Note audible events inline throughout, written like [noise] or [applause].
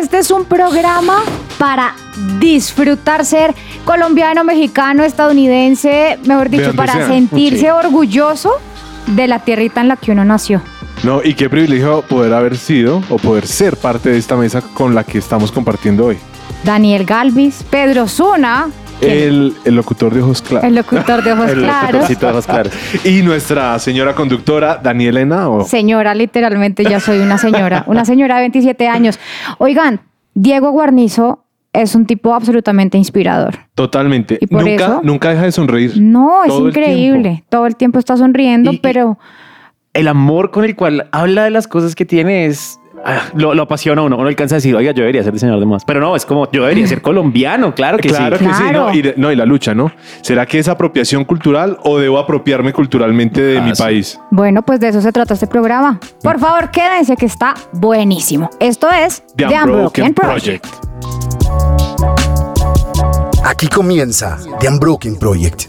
Este es un programa para disfrutar ser colombiano, mexicano, estadounidense, mejor dicho, para sea. sentirse Sí. orgulloso de la tierrita en la que uno nació. No, y qué privilegio poder haber sido o poder ser parte de esta mesa con la que estamos compartiendo hoy. Daniel Galvis, Pedro Zuna, El, el locutor de ojos claros. el locutor de ojos [laughs] El claros. locutorcito de ojos claros. Y nuestra señora conductora, Daniela Henao. Señora, literalmente ya soy una señora, una señora de 27 años. Oigan, Diego Guarnizo es un tipo absolutamente inspirador. Totalmente. Y por nunca, eso- nunca deja de sonreír. No, es el increíble. Todo el tiempo está sonriendo, Y- y- pero El amor con el cual habla de las cosas que tiene es... ah, lo, lo apasiona uno. Uno alcanza a decir, oiga, yo debería ser diseñador de modas. Pero no, es como, yo debería ser colombiano. Claro que claro sí. que sí. ¿no? Y, de- no, y la lucha, ¿no? ¿Será que es apropiación cultural o debo apropiarme culturalmente de Ah, mi sí. país? bueno, pues de eso se trata este programa. Por favor, quédense que está buenísimo. Esto es The The Unbroken Unbroken Project. Aquí comienza The Unbroken Project.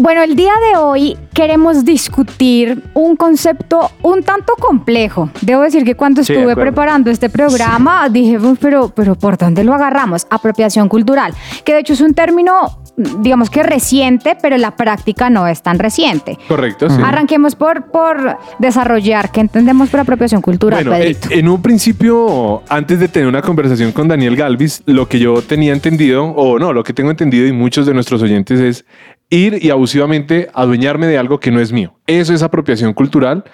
Bueno, el día de hoy queremos discutir un concepto un tanto complejo. Debo decir que cuando Sí, estuve preparando este programa dije, "Uy, pero, pero ¿por dónde lo agarramos? Apropiación cultural, que de hecho es un término, digamos que reciente, pero la práctica no es tan reciente. Correcto, sí. Arranquemos por, por desarrollar qué entendemos por apropiación cultural, Bueno, eh, Pedrito. en un principio, antes de tener una conversación con Daniel Galvis, lo que yo tenía entendido, o no, lo que tengo entendido y muchos de nuestros oyentes es ir y abusivamente adueñarme de algo que no es mío. Eso es apropiación cultural,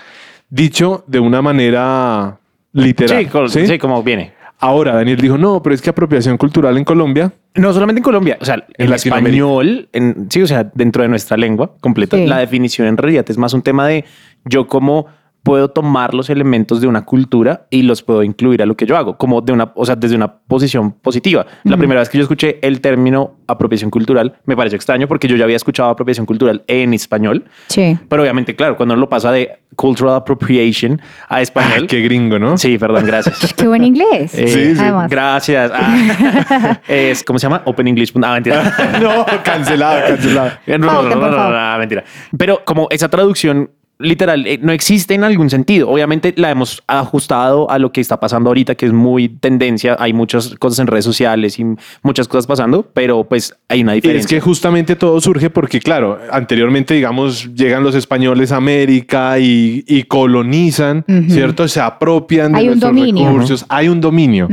dicho de una manera literal. Sí, col- ¿sí? sí, como viene. Ahora Daniel dijo, no, pero es que apropiación cultural en Colombia, No solamente en Colombia, o sea, en, español, en, sí, o sea, dentro de nuestra lengua completa, Sí. la definición en realidad es más un tema de yo cómo puedo tomar los elementos de una cultura y los puedo incluir a lo que yo hago, como de una, o sea, desde una posición positiva. La primera vez que yo escuché el término apropiación cultural me pareció extraño porque yo ya había escuchado apropiación cultural en español, Sí. pero obviamente, claro, cuando uno lo pasa de cultural appropriation a español. Ah, [laughs] qué gringo, ¿no? Sí, perdón, gracias. [laughs] Qué buen inglés. Eh, Sí, sí. Además. Gracias. Ah, [laughs] es, ¿Cómo se llama? Open English. Ah, mentira. no, cancelado, cancelado. Pauten, por favor. Ah, mentira. Pero como esa traducción literal eh, no existe en algún sentido. Obviamente la hemos ajustado a lo que está pasando ahorita, que es muy tendencia. Hay muchas cosas en redes sociales y muchas cosas pasando, pero pues hay una Y diferencia. es que justamente todo surge porque, claro, anteriormente, digamos, llegan los españoles a América y, y colonizan, ¿cierto? Se apropian de Hay un nuestros dominio. recursos. Hay un dominio.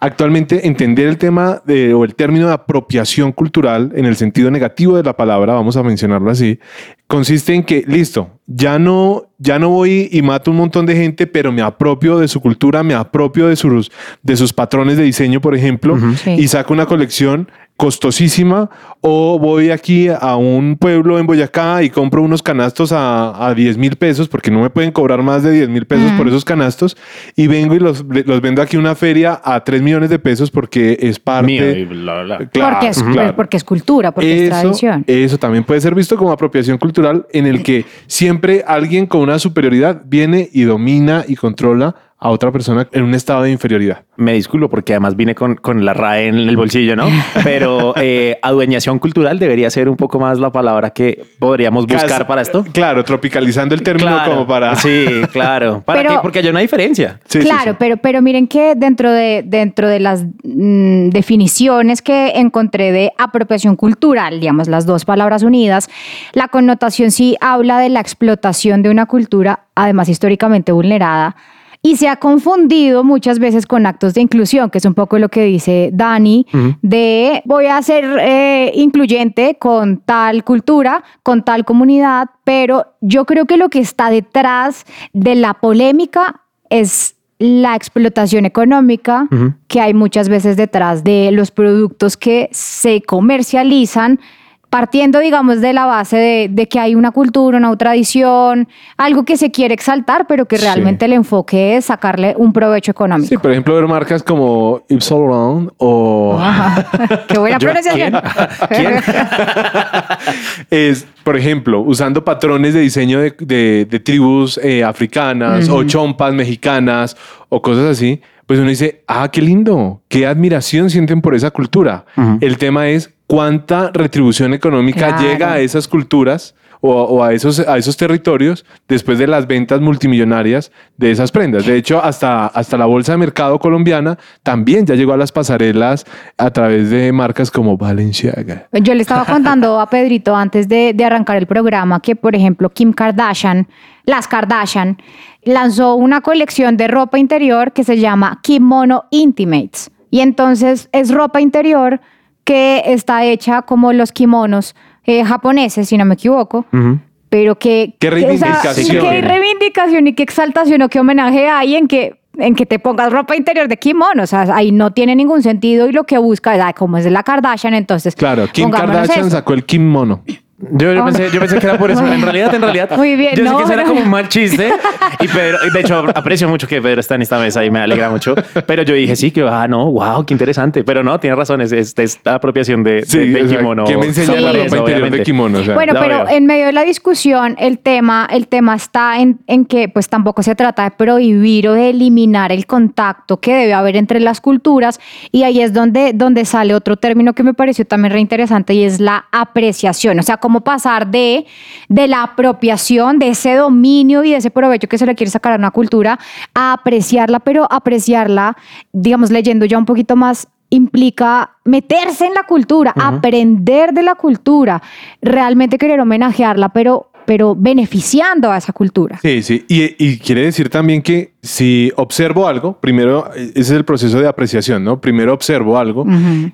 Actualmente, entender el tema de, o el término de apropiación cultural en el sentido negativo de la palabra, vamos a mencionarlo así, consiste en que, listo, ya no, ya no voy y mato un montón de gente, pero me apropio de su cultura, me apropio de sus, de sus patrones de diseño, por ejemplo, Sí. y saco una colección costosísima o voy aquí a un pueblo en Boyacá y compro unos canastos a, a 10 mil pesos porque no me pueden cobrar más de 10 mil pesos por esos canastos y vengo y los, los vendo aquí una feria a 3 millones de pesos porque es parte... Mío y bla, bla, bla. Claro, porque, es, claro. porque es cultura, porque es tradición. eso también puede ser visto como apropiación cultural en el que siempre alguien con una superioridad viene y domina y controla a otra persona en un estado de inferioridad. Me disculpo porque además vine con, con la RAE en el bolsillo, ¿no? [laughs] Pero eh, adueñación cultural debería ser un poco más la palabra que podríamos buscar para esto. Claro, tropicalizando el término Claro. como para... Sí, claro. [laughs] ¿Para Pero- qué? Porque hay una diferencia. Sí, sí, claro, sí. Pero, pero miren que dentro de, dentro de las mm, definiciones que encontré de apropiación cultural, digamos las dos palabras unidas, la connotación sí habla de la explotación de una cultura, además históricamente vulnerada, y se ha confundido muchas veces con actos de inclusión, que es un poco lo que dice Dani, de voy a ser eh, incluyente con tal cultura, con tal comunidad, pero yo creo que lo que está detrás de la polémica es la explotación económica que hay muchas veces detrás de los productos que se comercializan partiendo, digamos, de la base de, de que hay una cultura, una tradición, algo que se quiere exaltar, pero que Sí. realmente el enfoque es sacarle un provecho económico. Sí, por ejemplo, ver marcas como Yves Saint Laurent o Ajá. [laughs] Qué buena [laughs] pronunciación. ¿Quién? [laughs] es, por ejemplo, usando patrones de diseño de, de- de tribus eh, africanas o chompas mexicanas o cosas así, pues uno dice, ah, qué lindo, qué admiración sienten por esa cultura. El tema es cuánta retribución económica Claro. llega a esas culturas o, o a, esos, a esos territorios después de las ventas multimillonarias de esas prendas. De hecho, hasta, hasta la Bolsa de Mercado colombiana también ya llegó a las pasarelas a través de marcas como Balenciaga. Yo le estaba contando a Pedrito antes de, de arrancar el programa que, por ejemplo, Kim Kardashian, las Kardashian, lanzó una colección de ropa interior que se llama Kimono Intimates. Y entonces es ropa interior que está hecha como los kimonos eh, japoneses, si no me equivoco. Pero que... Qué que, o sea, reivindicación. qué reivindicación y qué exaltación o qué homenaje hay en que en que te pongas ropa interior de kimono, o sea, ahí no tiene ningún sentido y lo que busca es, ay, como es de la Kardashian, entonces Claro, Kim Kardashian eso. sacó el kimono. Yo, yo pensé, yo pensé que era por eso. En realidad, en realidad. Muy bien, Yo sé no, que será pero- como un mal chiste. [laughs] Y Pedro, y de hecho, aprecio mucho que Pedro está en esta mesa y me alegra mucho. Pero yo dije, sí, que, ah, no, wow, qué interesante. Pero no, tiene razón, es, es, es la apropiación de, Sí, de, de o sea, kimono. ¿Qué me enseña Sí. la ropa Eso, interior de kimono? O sea, Bueno, pero en medio de la discusión, el tema, el tema está en, en que pues tampoco se trata de prohibir o de eliminar el contacto que debe haber entre las culturas y ahí es donde, donde sale otro término que me pareció también reinteresante y es la apreciación, o sea, cómo pasar de, de la apropiación, de ese dominio y de ese provecho que se le quiere sacar a una cultura, a apreciarla, pero apreciarla, digamos, leyendo ya un poquito más implica meterse en la cultura, aprender de la cultura, realmente querer homenajearla, pero, pero beneficiando a esa cultura. Sí, sí. Y, y quiere decir también que si observo algo, primero, eh, ese es el proceso de apreciación, ¿no? Primero observo algo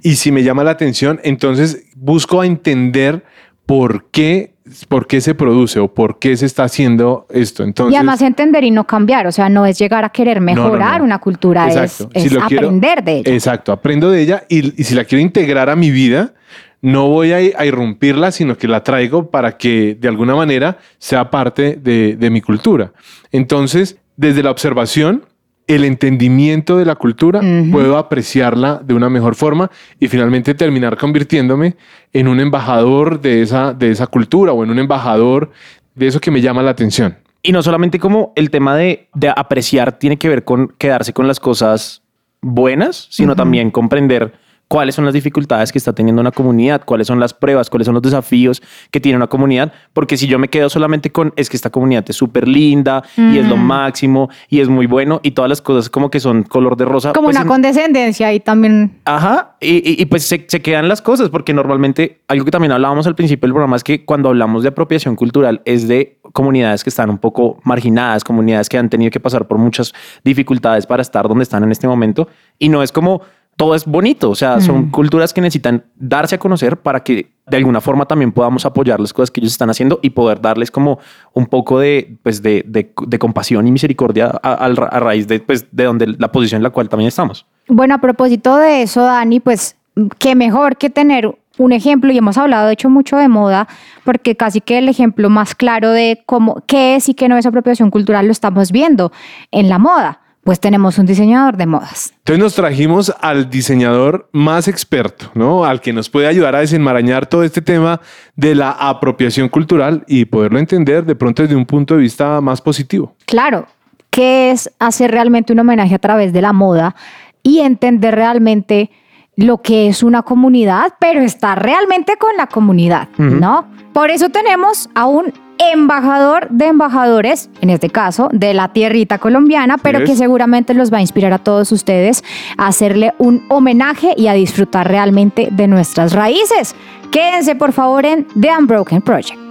y si me llama la atención, entonces busco a entender por qué, por qué se produce o por qué se está haciendo esto. Entonces, y además entender y no cambiar, o sea, no es llegar a querer No, no, mejorar no. una cultura, es, Exacto. es Si lo quiero- aprender de ella. Exacto, aprendo de ella y, y si la quiero integrar a mi vida, no voy a, a irrumpirla, sino que la traigo para que de alguna manera sea parte de, de mi cultura. Entonces, desde la observación, el entendimiento de la cultura, puedo apreciarla de una mejor forma y finalmente terminar convirtiéndome en un embajador de esa, de esa cultura o en un embajador de eso que me llama la atención. Y no solamente como el tema de, de apreciar tiene que ver con quedarse con las cosas buenas, sino también comprender cuáles son las dificultades que está teniendo una comunidad, cuáles son las pruebas, cuáles son los desafíos que tiene una comunidad, porque si yo me quedo solamente con es que esta comunidad es súper linda y es lo máximo y es muy bueno y todas las cosas como que son color de rosa. Como pues una en- condescendencia y también Ajá, y, y- y pues se, se quedan las cosas, porque normalmente algo que también hablábamos al principio del programa es que cuando hablamos de apropiación cultural es de comunidades que están un poco marginadas, comunidades que han tenido que pasar por muchas dificultades para estar donde están en este momento, y no es como todo es bonito, o sea, son culturas que necesitan darse a conocer para que de alguna forma también podamos apoyar las cosas que ellos están haciendo y poder darles como un poco de, pues de, de- de compasión y misericordia a, al- a raíz de, pues, de donde la posición en la cual también estamos. Bueno, a propósito de eso, Dani, pues qué mejor que tener un ejemplo, y hemos hablado de hecho mucho de moda, porque casi que el ejemplo más claro de cómo, qué es y qué no es apropiación cultural lo estamos viendo en la moda. Pues tenemos un diseñador de modas. Entonces nos trajimos al diseñador más experto, ¿no? Al que nos puede ayudar a desenmarañar todo este tema de la apropiación cultural y poderlo entender de pronto desde un punto de vista más positivo. Claro, ¿qué es hacer realmente un homenaje a través de la moda y entender realmente lo que es una comunidad, pero estar realmente con la comunidad, ¿no? Por eso tenemos a un embajador de embajadores, en este caso de la tierrita colombiana, pero que seguramente los va a inspirar a todos ustedes a hacerle un homenaje y a disfrutar realmente de nuestras raíces. Quédense por favor en The Unbroken Project.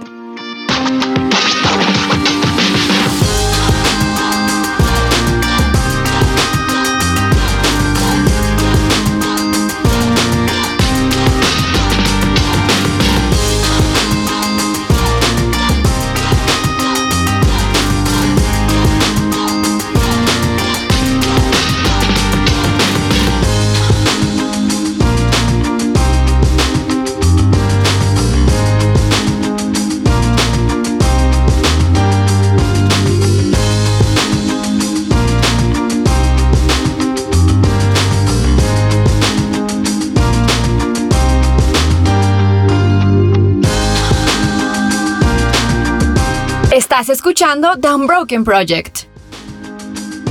Escuchando The Unbroken Project.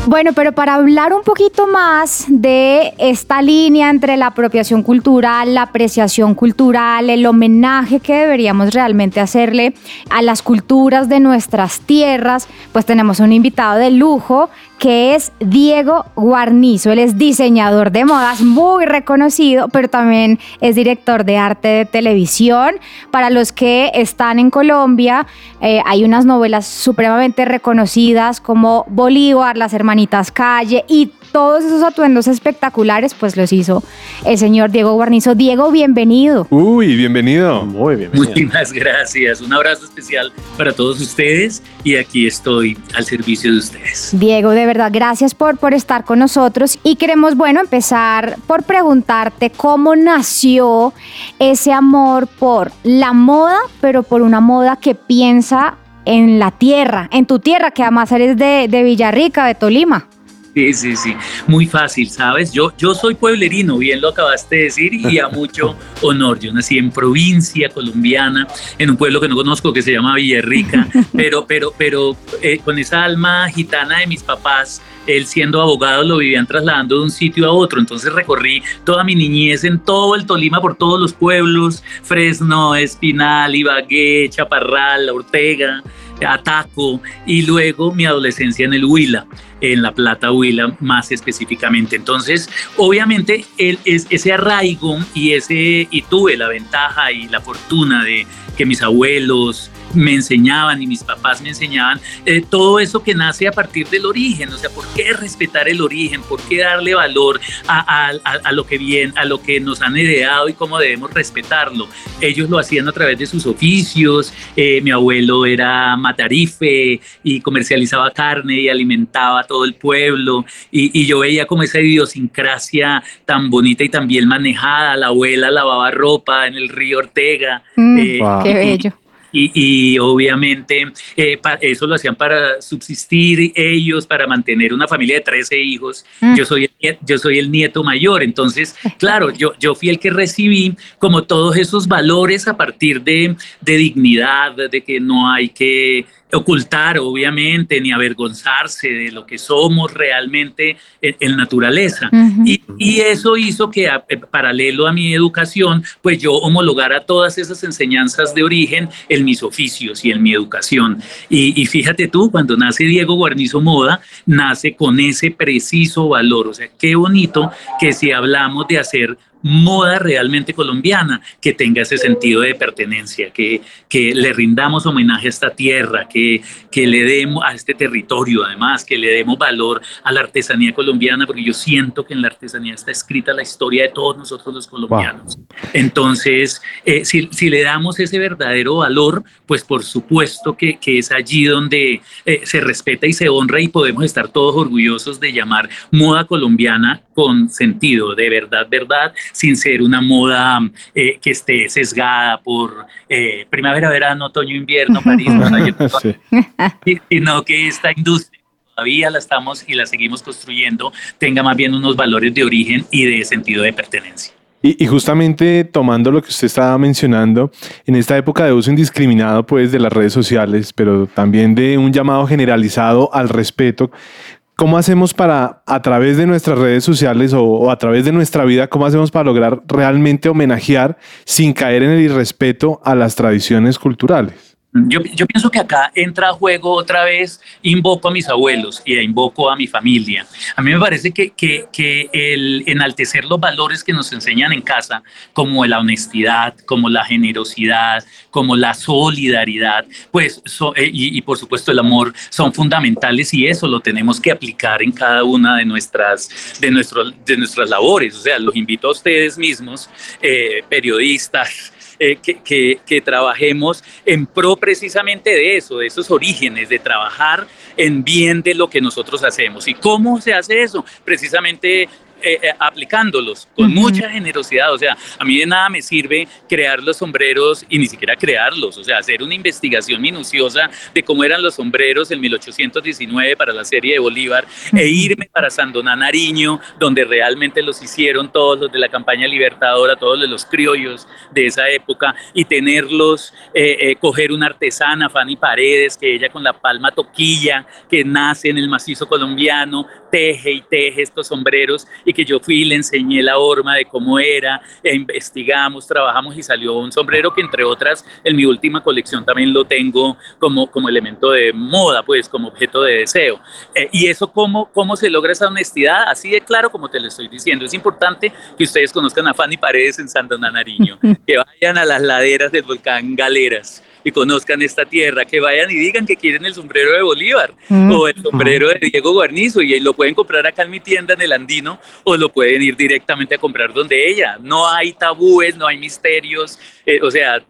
Bueno, pero para hablar un poquito más de esta línea entre la apropiación cultural, la apreciación cultural, el homenaje que deberíamos realmente hacerle a las culturas de nuestras tierras, pues tenemos un invitado de lujo que es Diego Guarnizo. Él es diseñador de modas muy reconocido, pero también es director de arte de televisión. Para los que están en Colombia, eh, hay unas novelas supremamente reconocidas como Bolívar, Las Hermanitas Calle y todos esos atuendos espectaculares, pues los hizo el señor Diego Guarnizo. Diego, bienvenido. Uy, bienvenido. Muy bien. Muchísimas gracias. Un abrazo especial para todos ustedes y aquí estoy al servicio de ustedes. Diego, de verdad, gracias por, por estar con nosotros y queremos, bueno, empezar por preguntarte cómo nació ese amor por la moda, pero por una moda que piensa en la tierra, en tu tierra, que además eres de, de Villarrica, de Tolima. Sí, sí, sí, muy fácil, ¿sabes? Yo, yo soy pueblerino, bien lo acabaste de decir, y a mucho [laughs] honor. Yo nací en provincia colombiana, en un pueblo que no conozco que se llama Villarrica, [laughs] pero, pero, pero eh, con esa alma gitana de mis papás, él siendo abogado lo vivían trasladando de un sitio a otro, entonces recorrí toda mi niñez en todo el Tolima, por todos los pueblos, Fresno, Espinal, Ibagué, Chaparral, Ortega, Ataco y luego mi adolescencia en el Huila, en La Plata Huila más específicamente. Entonces, obviamente, el, es, ese arraigo y, ese, y tuve la ventaja y la fortuna de que mis abuelos, me enseñaban y mis papás me enseñaban eh, todo eso que nace a partir del origen, o sea, ¿por qué respetar el origen? ¿Por qué darle valor a, lo que bien, a lo que nos han heredado y cómo debemos respetarlo? Ellos lo hacían a través de sus oficios, eh, mi abuelo era matarife y comercializaba carne y alimentaba a todo el pueblo. Y, yo veía como esa idiosincrasia tan bonita y tan bien manejada, la abuela lavaba ropa en el río Ortega. Mm, eh, qué bello y, obviamente eh, eso lo hacían para subsistir ellos, para mantener una familia de 13 hijos. Mm. Yo, soy el, yo soy el nieto mayor, entonces, [laughs] claro, yo, yo fui el que recibí como todos esos valores a partir de, de dignidad, de que no hay que ocultar, obviamente, ni avergonzarse de lo que somos realmente en, naturaleza. y, y, eso hizo que, eh, paralelo a mi educación, pues yo homologara todas esas enseñanzas de origen en mis oficios y en mi educación. Y, y fíjate tú, cuando nace Diego Guarnizo Moda, nace con ese preciso valor. O sea, qué bonito que si hablamos de hacer moda realmente colombiana, que tenga ese sentido de pertenencia, que, que le rindamos homenaje a esta tierra, que, que le demos a este territorio, además, que le demos valor a la artesanía colombiana, porque yo siento que en la artesanía está escrita la historia de todos nosotros los colombianos. Entonces, eh, si, si, le damos ese verdadero valor, pues por supuesto que, que es allí donde eh, se respeta y se honra y podemos estar todos orgullosos de llamar moda colombiana con sentido, de verdad, verdad, sin ser una moda eh, que esté sesgada por eh, primavera, verano, otoño, invierno, París, [laughs] sino que esta industria todavía la estamos y la seguimos construyendo, tenga más bien unos valores de origen y de sentido de pertenencia. Y, justamente tomando lo que usted estaba mencionando, en esta época de uso indiscriminado pues, de las redes sociales, pero también de un llamado generalizado al respeto, ¿Cómo hacemos para, a través de nuestras redes sociales o, a través de nuestra vida, cómo hacemos para lograr realmente homenajear sin caer en el irrespeto a las tradiciones culturales? Yo, pienso que acá entra a juego otra vez, invoco a mis abuelos y invoco a mi familia. A mí me parece que, que, que, el enaltecer los valores que nos enseñan en casa, como la honestidad, como la generosidad, como la solidaridad, pues, eh, y, y, por supuesto el amor, son fundamentales y eso lo tenemos que aplicar en cada una de nuestras, de nuestro, de nuestras labores. O sea, los invito a ustedes mismos, eh, periodistas, eh, que, que, trabajemos en pro precisamente de eso, de esos orígenes, de trabajar en bien de lo que nosotros hacemos. ¿Y cómo se hace eso? Precisamente eh, eh, aplicándolos con mucha generosidad. O sea, a mí de nada me sirve crear los sombreros y ni siquiera crearlos, o sea, hacer una investigación minuciosa de cómo eran los sombreros en 1819 para la serie de Bolívar e irme para Sandoná Nariño, donde realmente los hicieron todos los de la campaña libertadora, todos los criollos de esa época y tenerlos, eh, coger una artesana, Fanny Paredes, que ella con la palma toquilla, que nace en el macizo colombiano, teje y teje estos sombreros y que yo fui y le enseñé la horma de cómo era, e investigamos, trabajamos y salió un sombrero que entre otras en mi última colección también lo tengo como, como elemento de moda, pues como objeto de deseo. Eh, y eso cómo, cómo se logra esa honestidad, así de claro como te lo estoy diciendo. Es importante que ustedes conozcan a Fanny Paredes en Santa Nariño, [laughs] que vayan a las laderas del volcán Galeras y conozcan esta tierra, que vayan y digan que quieren el sombrero de Bolívar mm. o el sombrero de Diego Guarnizo y lo pueden comprar acá en mi tienda en el Andino o lo pueden ir directamente a comprar donde ella. No hay tabúes, no hay misterios, eh, o sea,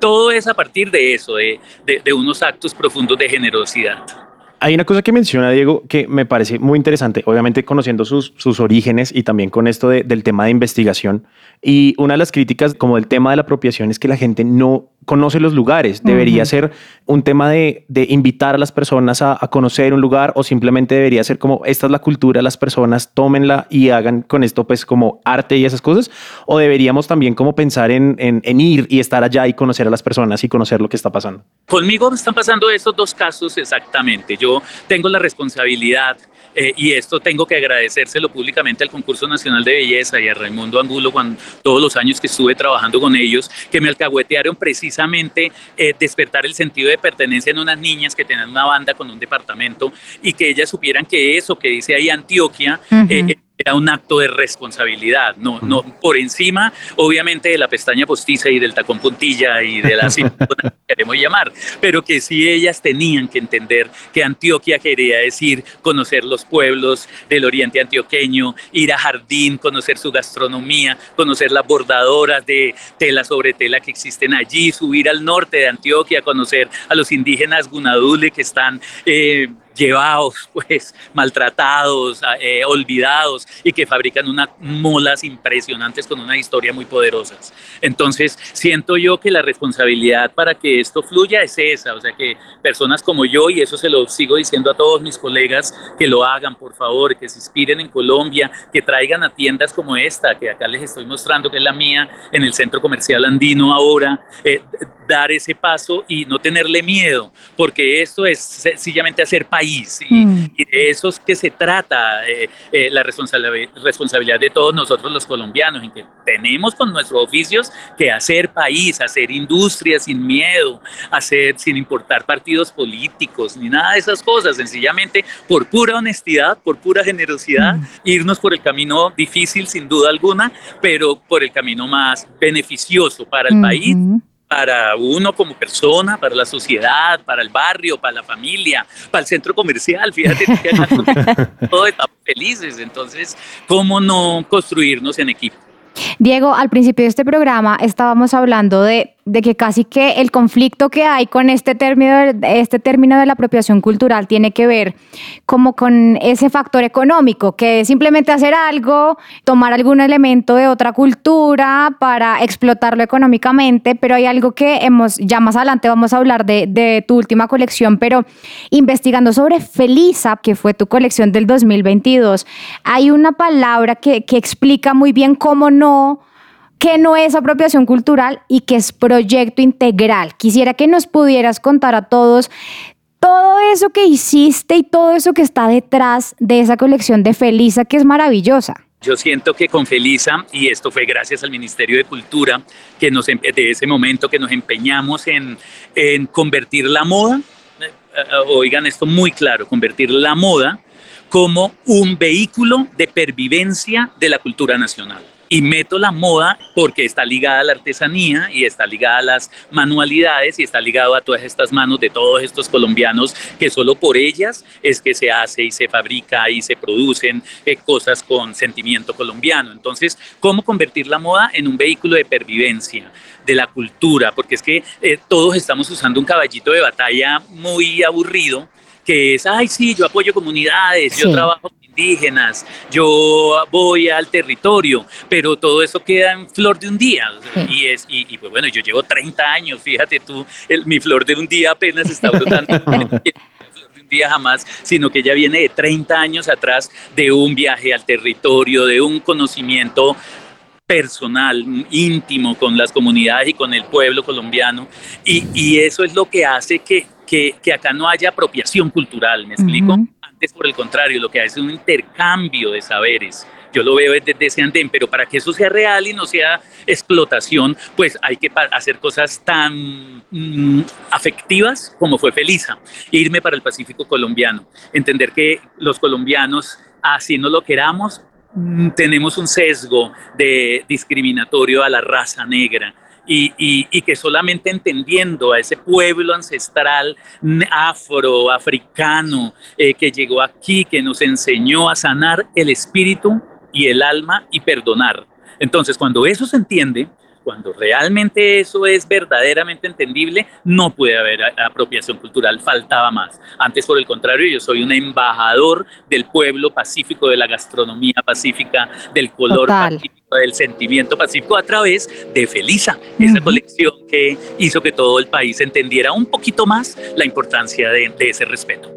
todo es a partir de eso, de, de unos actos profundos de generosidad. Hay una cosa que menciona Diego que me parece muy interesante, obviamente conociendo sus, sus orígenes y también con esto del tema de investigación. Y una de las críticas como del tema de la apropiación es que la gente no conoce los lugares. Debería ser un tema de, invitar a las personas a, conocer un lugar o simplemente debería ser como esta es la cultura, las personas tómenla y hagan con esto pues como arte y esas cosas. O deberíamos también como pensar en, en ir y estar allá y conocer a las personas y conocer lo que está pasando. Conmigo están pasando estos dos casos exactamente. Yo tengo la responsabilidad eh, y esto tengo que agradecérselo públicamente al Concurso Nacional de Belleza y a Raimundo Angulo cuando, todos los años que estuve trabajando con ellos, que me alcahuetearon precisamente eh, despertar el sentido de pertenencia en unas niñas que tenían una banda con un departamento y que ellas supieran que eso que dice ahí Antioquia era un acto de responsabilidad, no, no por encima, obviamente, de la pestaña postiza y del tacón puntilla y de la [laughs] que queremos llamar, pero que sí ellas tenían que entender que Antioquia quería decir conocer los pueblos del oriente antioqueño, ir a Jardín, conocer su gastronomía, conocer las bordadoras de tela sobre tela que existen allí, subir al norte de Antioquia, conocer a los indígenas gunadule que están... Eh, llevados, [laughs] pues, maltratados, ah, eh, olvidados y que fabrican unas molas impresionantes con una historia muy poderosa. Entonces, siento yo que la responsabilidad para que esto fluya es esa, o sea, que personas como yo, y eso se lo sigo diciendo a todos mis colegas, que lo hagan, por favor, que se inspiren en Colombia, que traigan a tiendas como esta, que acá les estoy mostrando, que es la mía, en el centro comercial andino ahora, eh, dar ese paso y no tenerle miedo, porque esto es sencillamente hacer país Mm. y, de eso es que se trata eh, eh, la responsabilidad de todos nosotros los colombianos, en que tenemos con nuestros oficios que hacer país, hacer industria sin miedo, hacer sin importar partidos políticos ni nada de esas cosas, sencillamente por pura honestidad, por pura generosidad, mm. irnos por el camino difícil sin duda alguna, pero por el camino más beneficioso para el país para uno como persona, para la sociedad, para el barrio, para la familia, para el centro comercial. Fíjate que [laughs] todos estamos felices. Entonces, ¿cómo no construirnos en equipo? Diego, al principio de este programa estábamos hablando de que casi que el conflicto que hay con este término, este término de la apropiación cultural tiene que ver como con ese factor económico, que es simplemente hacer algo, tomar algún elemento de otra cultura para explotarlo económicamente, pero hay algo que hemos, ya más adelante vamos a hablar de, tu última colección, pero investigando sobre Felisa, que fue tu colección del 2022, hay una palabra que explica muy bien cómo no que no es apropiación cultural y que es proyecto integral. Quisiera que nos pudieras contar a todos todo eso que hiciste y todo eso que está detrás de esa colección de Felisa que es maravillosa. Yo siento que con Felisa, y esto fue gracias al Ministerio de Cultura, que nos, de ese momento que nos empeñamos en, en convertir la moda, eh, eh, oigan esto muy claro, convertir la moda como un vehículo de pervivencia de la cultura nacional y meto la moda porque está ligada a la artesanía y está ligada a las manualidades y está ligado a todas estas manos de todos estos colombianos que solo por ellas es que se hace y se fabrica y se producen eh, cosas con sentimiento colombiano. Entonces, ¿cómo convertir la moda en un vehículo de pervivencia? de la cultura, porque es que eh, todos estamos usando un caballito de batalla muy aburrido, que es, ay, sí, yo apoyo comunidades, yo trabajo indígenas, yo voy al territorio, pero todo eso queda en flor de un día. Y, es, y, pues bueno, yo llevo 30 años, fíjate tú, el, mi flor de un día apenas está brotando. [laughs] día jamás, sino que ya viene de 30 años atrás de un viaje al territorio, de un conocimiento personal, íntimo con las comunidades y con el pueblo colombiano. Y, y eso es lo que hace que, que, que, acá no haya apropiación cultural, ¿me explico? Antes, por el contrario, lo que hace es un intercambio de saberes. Yo lo veo desde ese andén, pero para que eso sea real y no sea explotación, pues hay que hacer cosas tan mm, afectivas como fue Felisa, irme para el Pacífico colombiano, entender que los colombianos, así no lo queramos, Mm, tenemos un sesgo de discriminatorio a la raza negra. Y, que solamente entendiendo a ese pueblo ancestral afro, africano, eh, que llegó aquí, que nos enseñó a sanar el espíritu y el alma y perdonar. Entonces, cuando eso se entiende, cuando realmente eso es verdaderamente entendible, no puede haber apropiación cultural, faltaba más. Antes, por el contrario, yo soy un embajador del pueblo pacífico, de la gastronomía pacífica, del color pacífico, del sentimiento pacífico a través de Felisa, esa colección que hizo que todo el país entendiera un poquito más la importancia de ese respeto.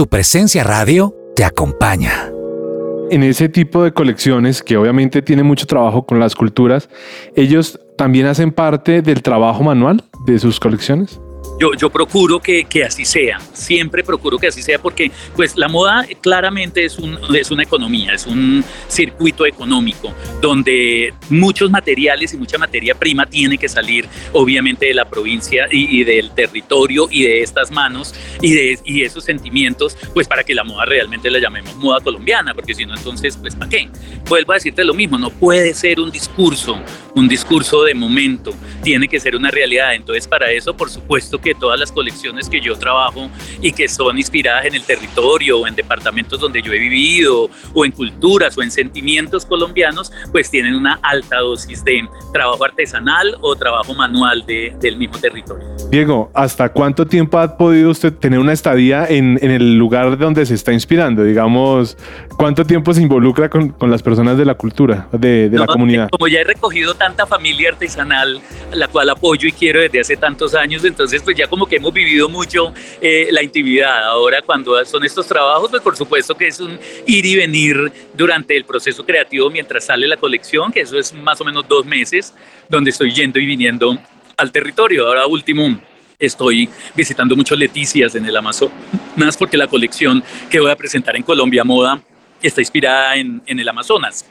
Su presencia radio te acompaña. En ese tipo de colecciones, que obviamente tiene mucho trabajo con las culturas, ellos también hacen parte del trabajo manual de sus colecciones. Yo, yo procuro que, que, así sea, siempre procuro que así sea porque pues la moda claramente es, un, es una economía, es un circuito económico donde muchos materiales y mucha materia prima tiene que salir obviamente de la provincia y, del territorio y de estas manos y de y esos sentimientos pues para que la moda realmente la llamemos moda colombiana porque si no entonces pues ¿para qué? Vuelvo a decirte lo mismo, no puede ser un discurso, un discurso de momento, tiene que ser una realidad, entonces para eso por supuesto que todas las colecciones que yo trabajo y que son inspiradas en el territorio o en departamentos donde yo he vivido o en culturas o en sentimientos colombianos, pues tienen una alta dosis de trabajo artesanal o trabajo manual de, del mismo territorio. Diego, ¿hasta cuánto tiempo ha podido usted tener una estadía en, en el lugar donde se está inspirando? Digamos, ¿cuánto tiempo se involucra con, con las personas de la cultura, de, de la comunidad? Como ya he recogido tanta familia artesanal, la cual apoyo y quiero desde hace tantos años, entonces pues ya como que hemos vivido mucho eh, la intimidad. Ahora cuando son estos trabajos, pues por supuesto que es un ir y venir durante el proceso creativo mientras sale la colección, que eso es más o menos dos meses, donde estoy yendo y viniendo al territorio. Ahora último, estoy visitando mucho Leticias en el Amazonas, porque la colección que voy a presentar en Colombia Moda está inspirada en, en el Amazonas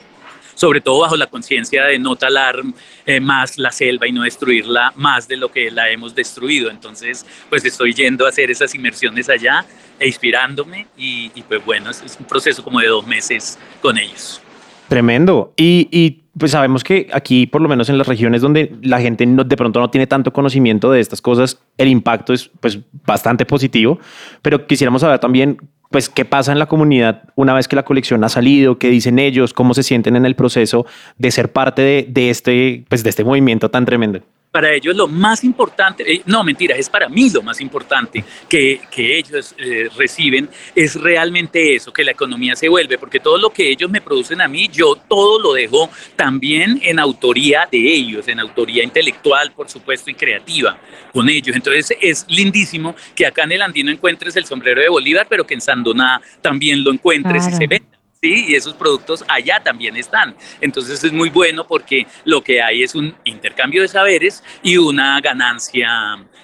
sobre todo bajo la conciencia de no talar eh, más la selva y no destruirla más de lo que la hemos destruido. Entonces, pues estoy yendo a hacer esas inmersiones allá e inspirándome y, pues bueno, es, un proceso como de dos meses con ellos. Tremendo. Y, y, pues sabemos que aquí, por lo menos en las regiones donde la gente no, de pronto no tiene tanto conocimiento de estas cosas, el impacto es pues bastante positivo, pero quisiéramos saber también pues qué pasa en la comunidad una vez que la colección ha salido, qué dicen ellos, cómo se sienten en el proceso de ser parte de, este, pues de este movimiento tan tremendo para ellos lo más importante, eh, no mentira, es para mí lo más importante que, que ellos eh, reciben es realmente eso, que la economía se vuelve, porque todo lo que ellos me producen a mí, yo todo lo dejo también en autoría de ellos, en autoría intelectual, por supuesto, y creativa con ellos. Entonces es lindísimo que acá en el Andino encuentres el sombrero de Bolívar, pero que en Sandoná también lo encuentres y se venda. ¿Sí? Y esos productos allá también están. Entonces es muy bueno porque lo que hay es un intercambio de saberes y una ganancia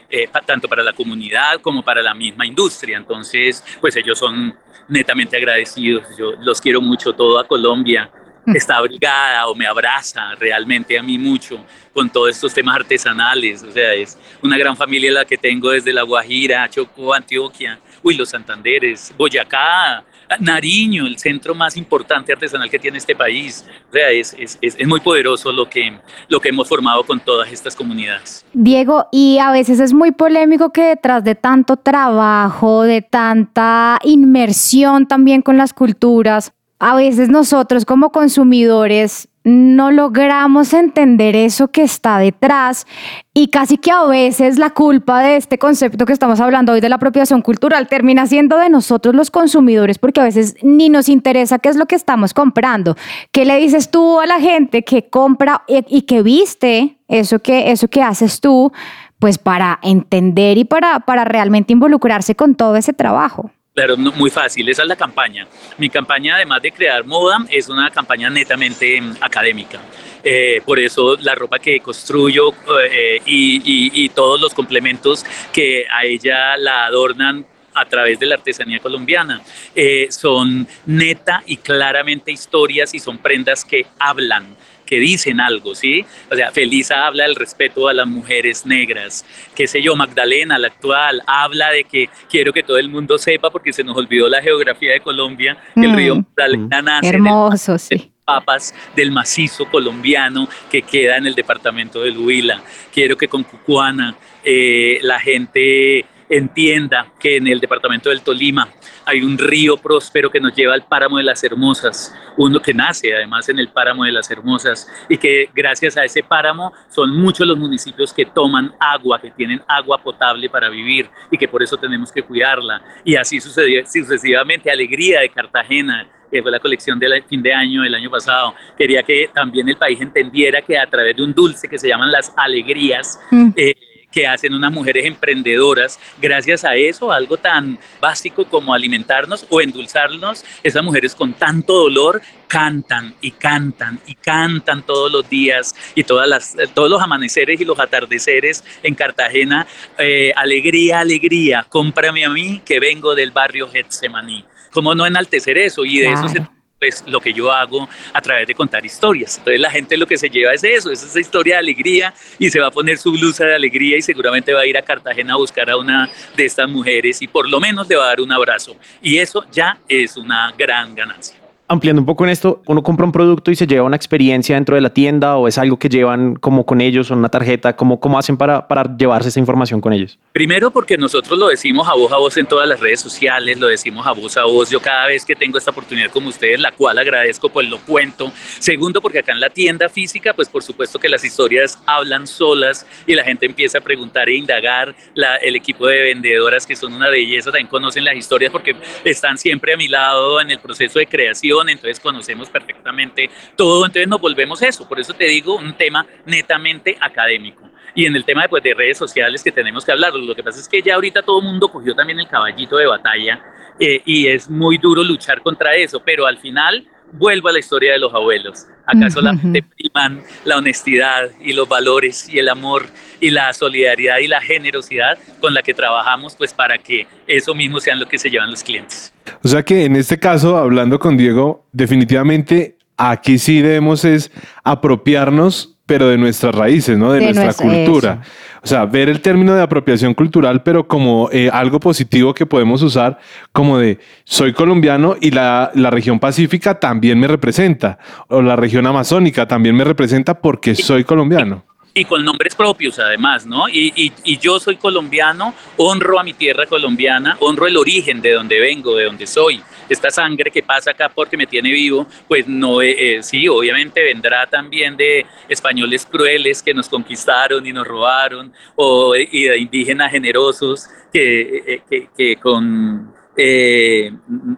eh, tanto para la comunidad como para la misma industria. Entonces, pues ellos son netamente agradecidos. Yo los quiero mucho, todo a Colombia. está abrigada o me abraza realmente a mí mucho con todos estos temas artesanales. O sea, es una gran familia la que tengo desde La Guajira, Chocó, Antioquia, uy, los Santanderes, Boyacá, Nariño, el centro más importante artesanal que tiene este país. O sea, es, muy poderoso lo que, lo que hemos formado con todas estas comunidades. Diego, y a veces es muy polémico que detrás de tanto trabajo, de tanta inmersión también con las culturas, a veces nosotros como consumidores no logramos entender eso que está detrás y casi que a veces la culpa de este concepto que estamos hablando hoy de la apropiación cultural termina siendo de nosotros los consumidores porque a veces ni nos interesa qué es lo que estamos comprando. ¿Qué le dices tú a la gente que compra y, que viste eso que, eso que haces tú? Pues para entender y para, para realmente involucrarse con todo ese trabajo. Claro, muy fácil, esa es la campaña. Mi campaña, además de crear moda, es una campaña netamente mm, académica. Eh, por eso la ropa que construyo eh, y, todos los complementos que a ella la adornan a través de la artesanía colombiana. Eh, son neta y claramente historias y son prendas que hablan que dicen algo, ¿sí? O sea, Felisa habla del respeto a las mujeres negras, qué sé yo, Magdalena, la actual, habla de que quiero que todo el mundo sepa, porque se nos olvidó la geografía de Colombia, que el río mm. Magdalena nace Hermoso, sí papas del macizo colombiano que queda en el departamento de Huila. Quiero que con Cucuana eh, la gente entienda que en el departamento del Tolima hay un río próspero que nos lleva al páramo de las Hermosas, uno que nace además en el páramo de las Hermosas y que gracias a ese páramo son muchos los municipios que toman agua, que tienen agua potable para vivir y que por eso tenemos que cuidarla. Y así sucedió sucesivamente. Alegría de Cartagena, que fue la colección del fin de año del año pasado. Quería que también el país entendiera que a través de un dulce que se llaman las alegrías, mm. eh, que hacen unas mujeres emprendedoras. Gracias a eso, algo tan básico como alimentarnos o endulzarnos, esas mujeres con tanto dolor cantan y cantan y cantan todos los días y todas las, todos los amaneceres y los atardeceres en Cartagena. Eh, alegría, alegría, cómprame a mí que vengo del barrio Getsemaní. ¿Cómo no enaltecer eso? Y de eso se pues lo que yo hago a través de contar historias. Entonces la gente lo que se lleva es eso, es esa historia de alegría y se va a poner su blusa de alegría y seguramente va a ir a Cartagena a buscar a una de estas mujeres y por lo menos le va a dar un abrazo. Y eso ya es una gran ganancia ampliando un poco en esto, uno compra un producto y se lleva una experiencia dentro de la tienda o es algo que llevan como con ellos o una tarjeta, ¿cómo, cómo hacen para, llevarse esa información con ellos? Primero porque nosotros lo decimos a voz a voz en todas las redes sociales, lo decimos a voz a voz. Yo cada vez que tengo esta oportunidad como ustedes, la cual agradezco, pues lo cuento. Segundo porque acá en la tienda física, pues por supuesto que las historias hablan solas y la gente empieza a preguntar e indagar. El equipo de vendedoras que son una belleza también conocen las historias porque están siempre a mi lado en el proceso de creación entonces conocemos perfectamente todo, entonces nos volvemos eso, por eso te digo, un tema netamente académico. Y en el tema pues, de redes sociales que tenemos que hablar, lo que pasa es que ya ahorita todo el mundo cogió también el caballito de batalla eh, y es muy duro luchar contra eso, pero al final vuelvo a la historia de los abuelos. Acá solamente priman la honestidad y los valores y el amor y la solidaridad y la generosidad con la que trabajamos, pues para que eso mismo sean lo que se llevan los clientes. O sea que en este caso, hablando con Diego, definitivamente aquí sí debemos es apropiarnos pero de nuestras raíces, ¿no? De, nuestra, cultura. O sea, ver el término de apropiación cultural, pero como eh, algo positivo que podemos usar, como de soy colombiano y la, la, región pacífica también me representa, o la región amazónica también me representa porque soy colombiano y con nombres propios además, ¿no? Y, y, yo soy colombiano, honro a mi tierra colombiana, honro el origen de donde vengo, de donde soy. Esta sangre que pasa acá porque me tiene vivo, pues no, eh, eh, sí, obviamente vendrá también de españoles crueles que nos conquistaron y nos robaron, o y de indígenas generosos que, eh, que, que con eh,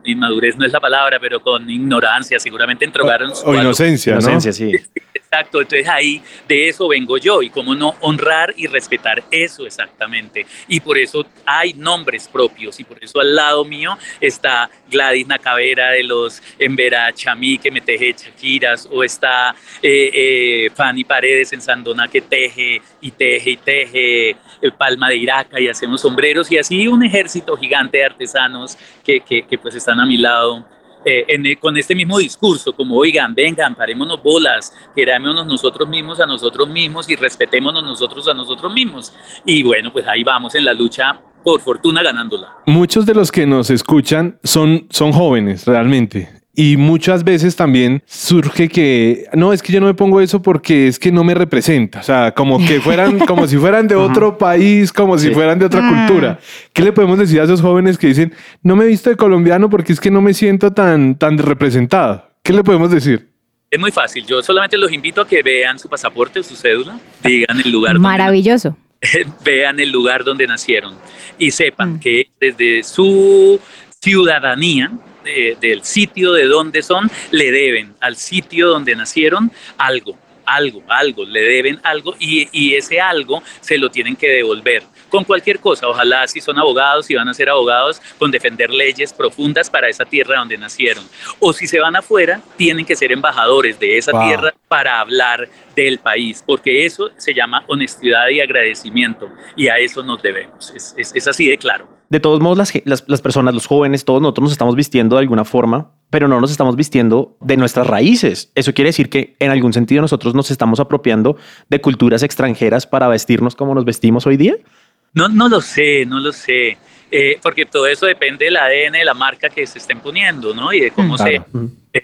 inmadurez no es la palabra, pero con ignorancia, seguramente entrogaron o, inocencia, inocencia, sí. Exacto, entonces ahí de eso vengo yo y cómo no honrar y respetar eso exactamente. Y por eso hay nombres propios y por eso al lado mío está Gladys Nacavera de los Embera Chamí que me teje chaquiras o está eh, eh, Fanny Paredes en Sandona que teje y teje y teje el Palma de Iraca y hacemos sombreros y así un ejército gigante de artesanos que, que, que pues están a mi lado eh, con este mismo discurso, como oigan, vengan, parémonos bolas, querámonos nosotros mismos a nosotros mismos y respetémonos nosotros a nosotros mismos. Y bueno, pues ahí vamos en la lucha por fortuna ganándola. Muchos de los que nos escuchan son, son jóvenes realmente. Y muchas veces también surge que, no, es que yo no me pongo eso porque es que no me representa. O sea, como que [laughs] fueran, como si fueran de otro país, como si fueran de otra Ah. cultura. ¿Qué le podemos decir a esos jóvenes que dicen, no me he visto de colombiano porque es que no me siento tan, tan representado? ¿Qué le podemos decir? Es muy fácil, yo solamente los invito a que vean su pasaporte o su cédula, digan el lugar donde Maravilloso. [laughs] vean el lugar donde nacieron y sepan Mm. que desde su ciudadanía, de- del sitio de donde son, le deben al sitio donde nacieron algo, algo, algo, le deben algo y, y ese algo se lo tienen que devolver con cualquier cosa. Ojalá si son abogados y van a ser abogados con defender leyes profundas para esa tierra donde nacieron. O si se van afuera, tienen que ser embajadores de esa Wow. tierra para hablar del país, porque eso se llama honestidad y agradecimiento y a eso nos debemos. Es, es- es así de claro. De todos modos, las, las personas, los jóvenes, todos nosotros nos estamos vistiendo de alguna forma, pero no nos estamos vistiendo de nuestras raíces. Eso quiere decir que en algún sentido nosotros nos estamos apropiando de culturas extranjeras para vestirnos como nos vestimos hoy día. No, no lo sé, no lo sé. Eh, porque todo eso depende del ADN de la marca que se estén poniendo, ¿no? Y de cómo Mm. se...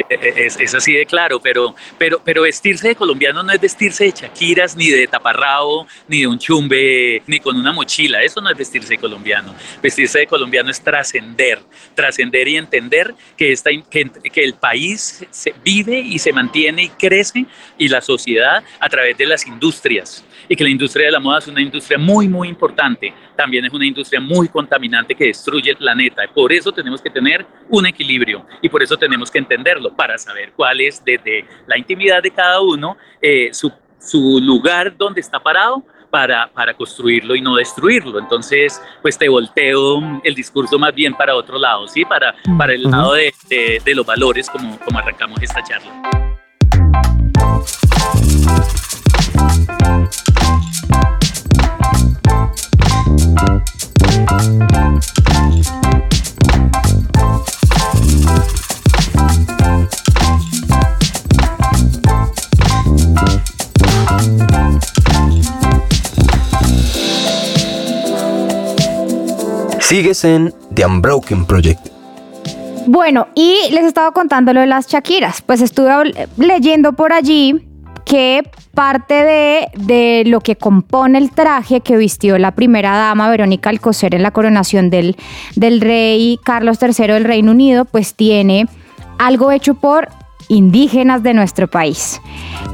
Eh, Es, así de claro, pero, pero, pero vestirse de colombiano no es vestirse de chaquiras, ni de taparrabo, ni de un chumbe, ni con una mochila. Eso no es vestirse de colombiano. Vestirse de colombiano es trascender, trascender y entender que, esta, que, que el país vive y se mantiene y crece y la sociedad a través de las industrias y que la industria de la moda es una industria muy, muy importante. También es una industria muy contaminante que destruye el planeta. Por eso tenemos que tener un equilibrio y por eso tenemos que entenderlo para saber cuál es desde la intimidad de cada uno eh, su, su lugar donde está parado para, para construirlo y no destruirlo. Entonces, pues te volteo el discurso más bien para otro lado, ¿sí? Para, para el lado de, de- de los valores como, como arrancamos esta charla. Sigues en The Unbroken Project. Bueno, y les estaba contando lo de las Shakiras. Pues estuve leyendo por allí que parte de, de lo que compone el traje que vistió la primera dama Verónica Alcocer en la coronación del, del rey Carlos III del Reino Unido, pues tiene algo hecho por indígenas de nuestro país.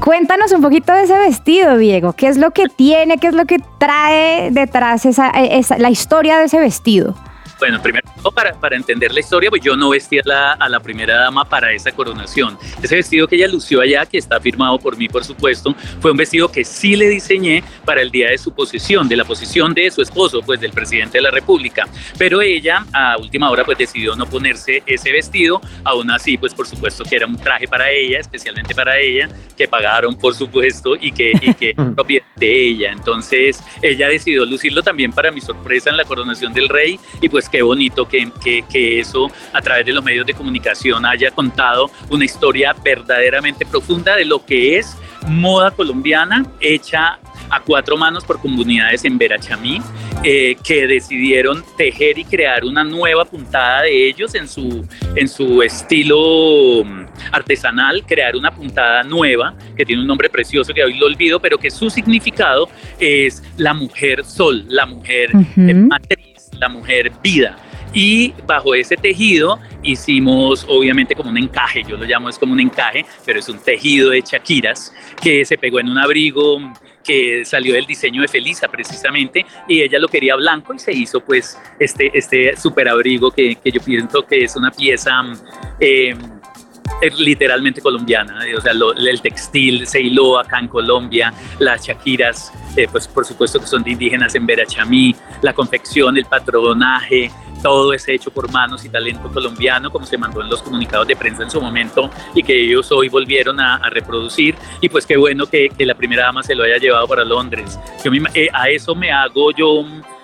Cuéntanos un poquito de ese vestido, Diego. ¿Qué es lo que tiene? ¿Qué es lo que trae detrás esa, la historia de ese vestido? Bueno, primero, para, para entender la historia, pues yo no vestí a la, a la primera dama para esa coronación. Ese vestido que ella lució allá, que está firmado por mí, por supuesto, fue un vestido que sí le diseñé para el día de su posesión, de la posición de su esposo, pues del presidente de la República. Pero ella, a última hora, pues decidió no ponerse ese vestido. Aún así, pues por supuesto que era un traje para ella, especialmente para ella, que pagaron, por supuesto, y que, y que [laughs] propiedad de ella. Entonces, ella decidió lucirlo también para mi sorpresa en la coronación del rey y pues qué bonito que, que, que eso a través de los medios de comunicación haya contado una historia verdaderamente profunda de lo que es moda colombiana hecha a cuatro manos por comunidades en Verachamí eh, que decidieron tejer y crear una nueva puntada de ellos en su, en su estilo mm, artesanal, crear una puntada nueva que tiene un nombre precioso que hoy lo olvido, pero que su significado es la mujer sol, la mujer eh, matriz, la mujer vida. Y bajo ese tejido hicimos obviamente como un encaje, yo lo llamo es como un encaje, pero es un tejido de chaquiras que se pegó en un abrigo que salió del diseño de Felisa precisamente y ella lo quería blanco y se hizo pues este, este super abrigo que, que yo pienso que es una pieza eh, es literalmente colombiana, eh, o sea, el textil se hiló acá en Colombia, las chaquiras, eh, pues por supuesto que son de indígenas en Verachamí, la confección, el patronaje, todo es hecho por manos y talento colombiano, como se mandó en los comunicados de prensa en su momento y que ellos hoy volvieron a, reproducir. Y pues qué bueno que, la primera dama se lo haya llevado para Londres. Yo eh, a eso me hago yo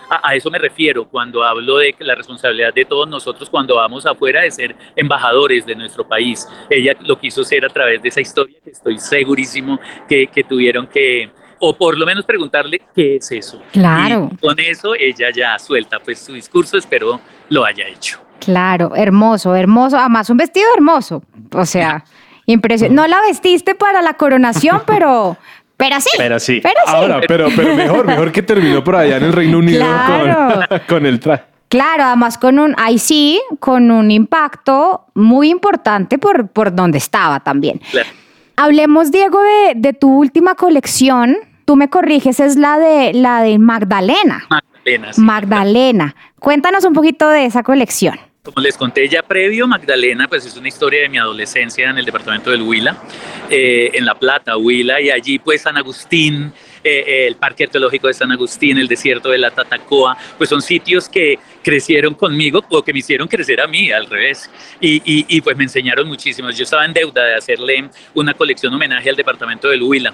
a, a, eso me refiero cuando hablo de la responsabilidad de todos nosotros cuando vamos afuera de ser embajadores de nuestro país. Ella lo quiso ser a través de esa historia que estoy segurísimo que, que tuvieron que, o por lo menos preguntarle qué es eso. Claro. Y con eso ella ya suelta pues su discurso, espero lo haya hecho. Claro, hermoso, hermoso. Además, un vestido hermoso. O sea, [laughs] impresionante. No la vestiste para la coronación, [laughs] pero, pero sí. Pero sí. Pero sí. Ahora, pero, pero mejor, mejor que terminó por allá en el Reino Unido Claro. con, [laughs] con el traje. Claro, además con un, ahí sí, con un impacto muy importante por, por donde estaba también. Claro. Hablemos, Diego, de, de tu última colección. Tú me corriges, es la de la de Magdalena. Magdalena. sí. Magdalena. Cuéntanos un poquito de esa colección. Como les conté ya previo, Magdalena, pues es una historia de mi adolescencia en el departamento del Huila, eh, en La Plata, Huila, y allí pues San Agustín, eh, eh, el Parque Arqueológico de San Agustín, el desierto de la Tatacoa, pues son sitios que crecieron conmigo o que me hicieron crecer a mí, al revés, y, y, y pues me enseñaron muchísimo. Yo estaba en deuda de hacerle una colección homenaje al departamento del Huila.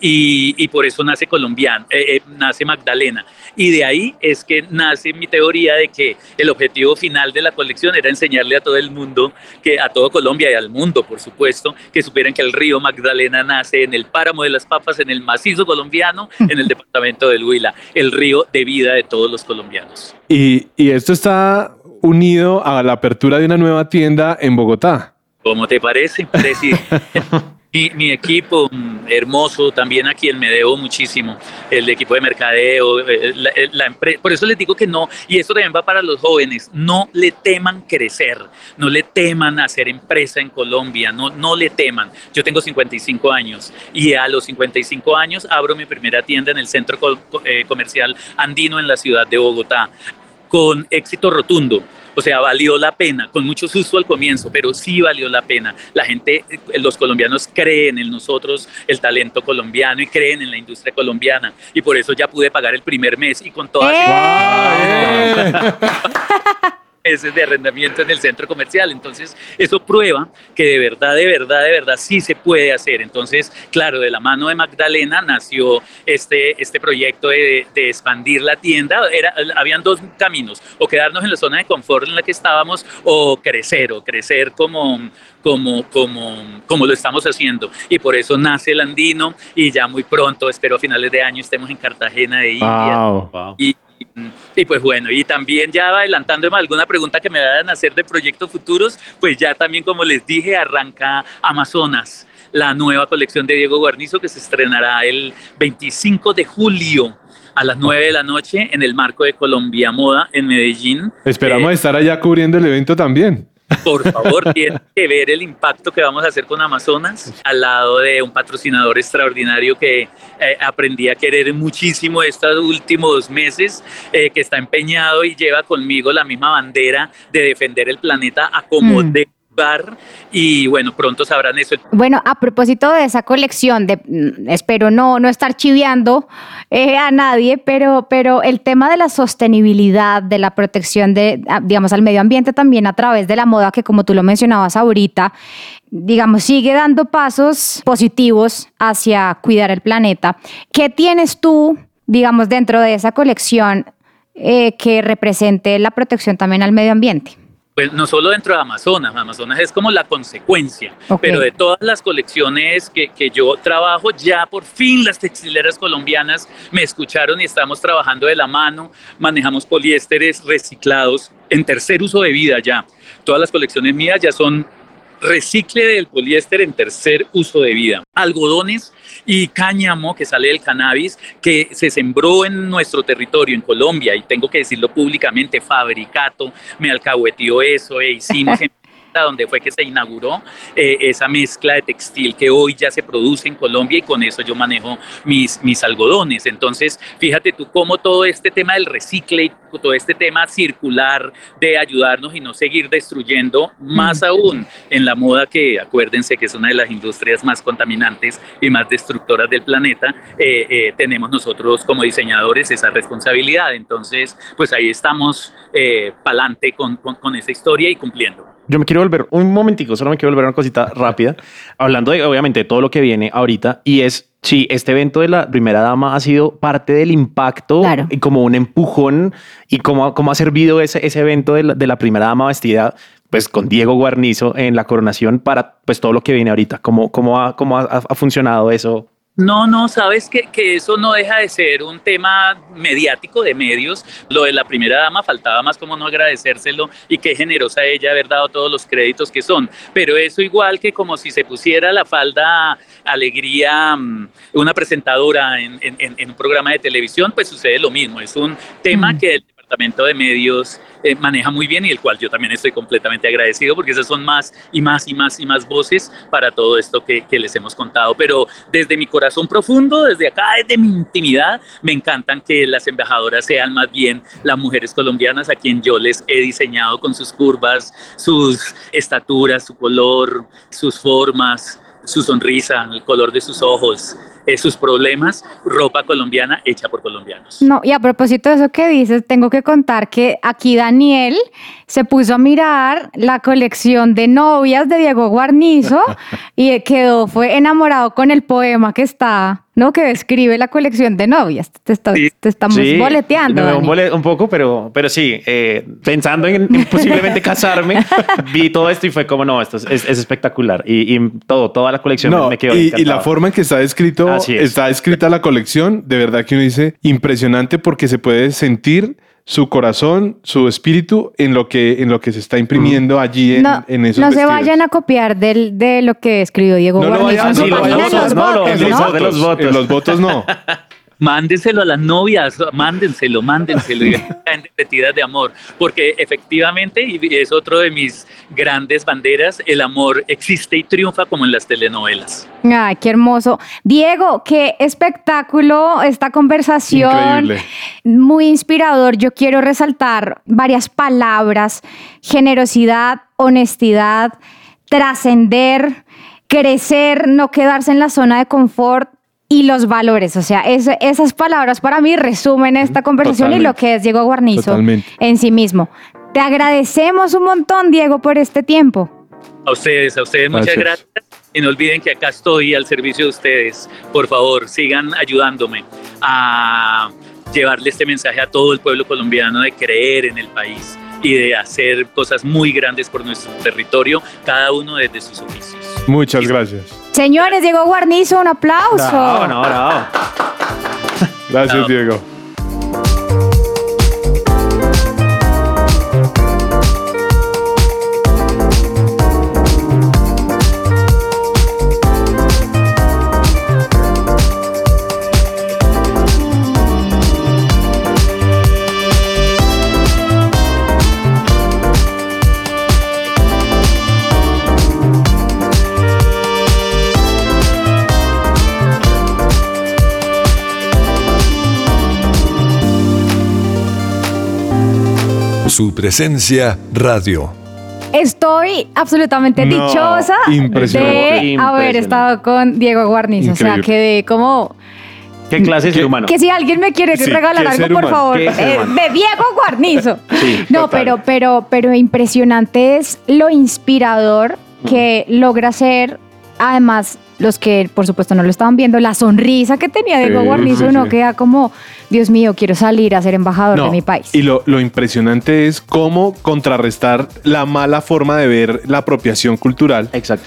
Y, y, por eso nace colombiano, eh, eh, nace Magdalena. Y de ahí es que nace mi teoría de que el objetivo final de la colección era enseñarle a todo el mundo, que a todo Colombia y al mundo, por supuesto, que supieran que el río Magdalena nace en el páramo de las papas, en el macizo colombiano, en el departamento del Huila, el río de vida de todos los colombianos. Y, y esto está unido a la apertura de una nueva tienda en Bogotá. ¿Cómo te parece? [laughs] Mi, mi equipo mm, hermoso, también a quien me debo muchísimo, el equipo de mercadeo, eh, la, eh, la empre- por eso les digo que no, y esto también va para los jóvenes, no le teman crecer, no le teman hacer empresa en Colombia, no, no le teman. Yo tengo 55 años y a los 55 años abro mi primera tienda en el centro eh, comercial andino en la ciudad de Bogotá, con éxito rotundo. O sea, valió la pena, con mucho susto al comienzo, pero sí valió la pena. La gente, eh, los colombianos creen en nosotros, el talento colombiano y creen en la industria colombiana. Y por eso ya pude pagar el primer mes y con todas ¡Eh! [laughs] meses de arrendamiento en el centro comercial. Entonces, eso prueba que de verdad, de verdad, de verdad sí se puede hacer. Entonces, claro, de la mano de Magdalena nació este, este proyecto de, de expandir la tienda. Era, habían dos caminos, o quedarnos en la zona de confort en la que estábamos, o crecer, o crecer como, como, como, como lo estamos haciendo. Y por eso nace el andino y ya muy pronto, espero a finales de año, estemos en Cartagena de India. Wow. Y, y pues bueno, y también ya adelantándome alguna pregunta que me vayan a hacer de proyectos futuros, pues ya también como les dije, arranca Amazonas, la nueva colección de Diego Guarnizo que se estrenará el 25 de julio a las 9 de la noche en el marco de Colombia Moda en Medellín. Esperamos Eh, estar allá cubriendo el evento también. Por favor, tienen que ver el impacto que vamos a hacer con Amazonas al lado de un patrocinador extraordinario que eh, aprendí a querer muchísimo estos últimos meses, eh, que está empeñado y lleva conmigo la misma bandera de defender el planeta a como Mm. de Y bueno, pronto sabrán eso. Bueno, a propósito de esa colección, de, mm, espero no, no estar chiviando eh, a nadie, pero, pero el tema de la sostenibilidad, de la protección de, digamos, al medio ambiente también a través de la moda, que como tú lo mencionabas ahorita, digamos, sigue dando pasos positivos hacia cuidar el planeta. ¿Qué tienes tú, digamos, dentro de esa colección eh, que represente la protección también al medio ambiente? Pues no solo dentro de Amazonas, Amazonas es como la consecuencia, pero de todas las colecciones que, que yo trabajo, ya por fin las textileras colombianas me escucharon y estamos trabajando de la mano, manejamos poliésteres reciclados en tercer uso de vida ya. Todas las colecciones mías ya son recicle del poliéster en tercer uso de vida. Algodones y cáñamo que sale del cannabis que se sembró en nuestro territorio, en Colombia, y tengo que decirlo públicamente, Fabricato me alcahueteó eso e hicimos [laughs] donde fue que se inauguró eh, esa mezcla de textil que hoy ya se produce en Colombia y con eso yo manejo mis, mis algodones. Entonces, fíjate tú cómo todo este tema del recicle todo este tema circular de ayudarnos y no seguir destruyendo, más aún en la moda que acuérdense que es una de las industrias más contaminantes y más destructoras del planeta, eh, eh, tenemos nosotros como diseñadores esa responsabilidad. Entonces, pues ahí estamos eh, pa'lante con, con, con esa historia y cumpliendo. Yo me quiero volver un momentico, solo me quiero volver a una cosita [laughs] rápida, hablando de obviamente todo lo que viene ahorita y es si este evento de la primera dama ha sido parte del impacto Claro. y como un empujón y cómo, cómo ha servido ese, ese evento de la, de la primera dama vestida pues con Diego Guarnizo en la coronación para pues todo lo que viene ahorita, cómo, cómo, ha, cómo ha, ha funcionado eso. No, no, sabes que, que eso no deja de ser un tema mediático de medios. Lo de la primera dama faltaba más como no agradecérselo y qué generosa ella haber dado todos los créditos que son. Pero eso igual que como si se pusiera la falda alegría mm, una presentadora en, en- en- en un programa de televisión, pues sucede lo mismo. Es un tema Mm. que el departamento de medios eh, maneja muy bien y el cual yo también estoy completamente agradecido porque esas son más y más y más y más voces para todo esto que, que les hemos contado. Pero desde mi corazón profundo, desde acá, desde mi intimidad, me encantan que las embajadoras sean más bien las mujeres colombianas a quien yo les he diseñado con sus curvas, sus estaturas, su color, sus formas, su sonrisa, el color de sus ojos, eh, sus problemas, ropa colombiana hecha por colombianos. No, y a propósito de eso que dices, tengo que contar que aquí Daniel se puso a mirar la colección de novias de Diego Guarnizo [laughs] y quedó, fue enamorado con el poema que está, ¿no? Que describe la colección de novias. Te, está- Sí. te estamos Sí, boleteando. me Dani. bole- un poco, pero, pero sí, eh, pensando en, en posiblemente casarme, [laughs] vi todo esto y fue como, no, esto es, es- es espectacular. Y, y todo, toda la colección No, me quedó y, y la forma en que está escrito, Así es. está escrita la colección, de verdad que uno dice impresionante porque se puede sentir su corazón, su espíritu en lo que, en lo que se está imprimiendo allí en, no, en esos no se vayan a copiar del, de lo que escribió Diego No lo Guarnizo no, ¿no? votos. En los votos no. Mándenselo a las novias, mándenselo, mándenselo y [laughs] caen repetidas de amor, porque efectivamente, y es otro de mis grandes banderas, el amor existe y triunfa como en las telenovelas. Ay, qué hermoso. Diego, qué espectáculo esta conversación. Increíble. Muy inspirador. Yo quiero resaltar varias palabras. Generosidad, honestidad, trascender, crecer, no quedarse en la zona de confort y los valores. O sea, es- esas palabras para mí resumen esta conversación y lo Totalmente. que es Diego Guarnizo Totalmente. en sí mismo. Te agradecemos un montón, Diego, por este tiempo. A ustedes, a ustedes muchas Gracias. gracias. Y no olviden que acá estoy al servicio de ustedes. Por favor, sigan ayudándome a llevarle este mensaje a todo el pueblo colombiano de creer en el país y de hacer cosas muy grandes por nuestro territorio, cada uno desde sus oficios. Muchas gracias. Señores, Diego Guarnizo, un aplauso. Bravo, no, bravo. Gracias. Diego. Su presencia radio. Estoy absolutamente No, dichosa impresionante. de haber estado con Diego Guarnizo. O sea, Increíble. quedé como ¿Qué clase de ser ¿Qué- humano? que si alguien me quiere Sí, regalar ¿qué algo, por humano? favor, ¿Qué ser eh, de Diego Guarnizo. Sí, [laughs] no, total. pero, pero, pero impresionante es lo inspirador que logra ser. Además, los que por supuesto no lo estaban viendo, la sonrisa que tenía Diego Sí, Guarnizo, sí, uno sí. queda como, Dios mío, quiero salir a ser embajador No, de mi país. Y lo, lo impresionante es cómo contrarrestar la mala forma de ver la apropiación cultural Exacto.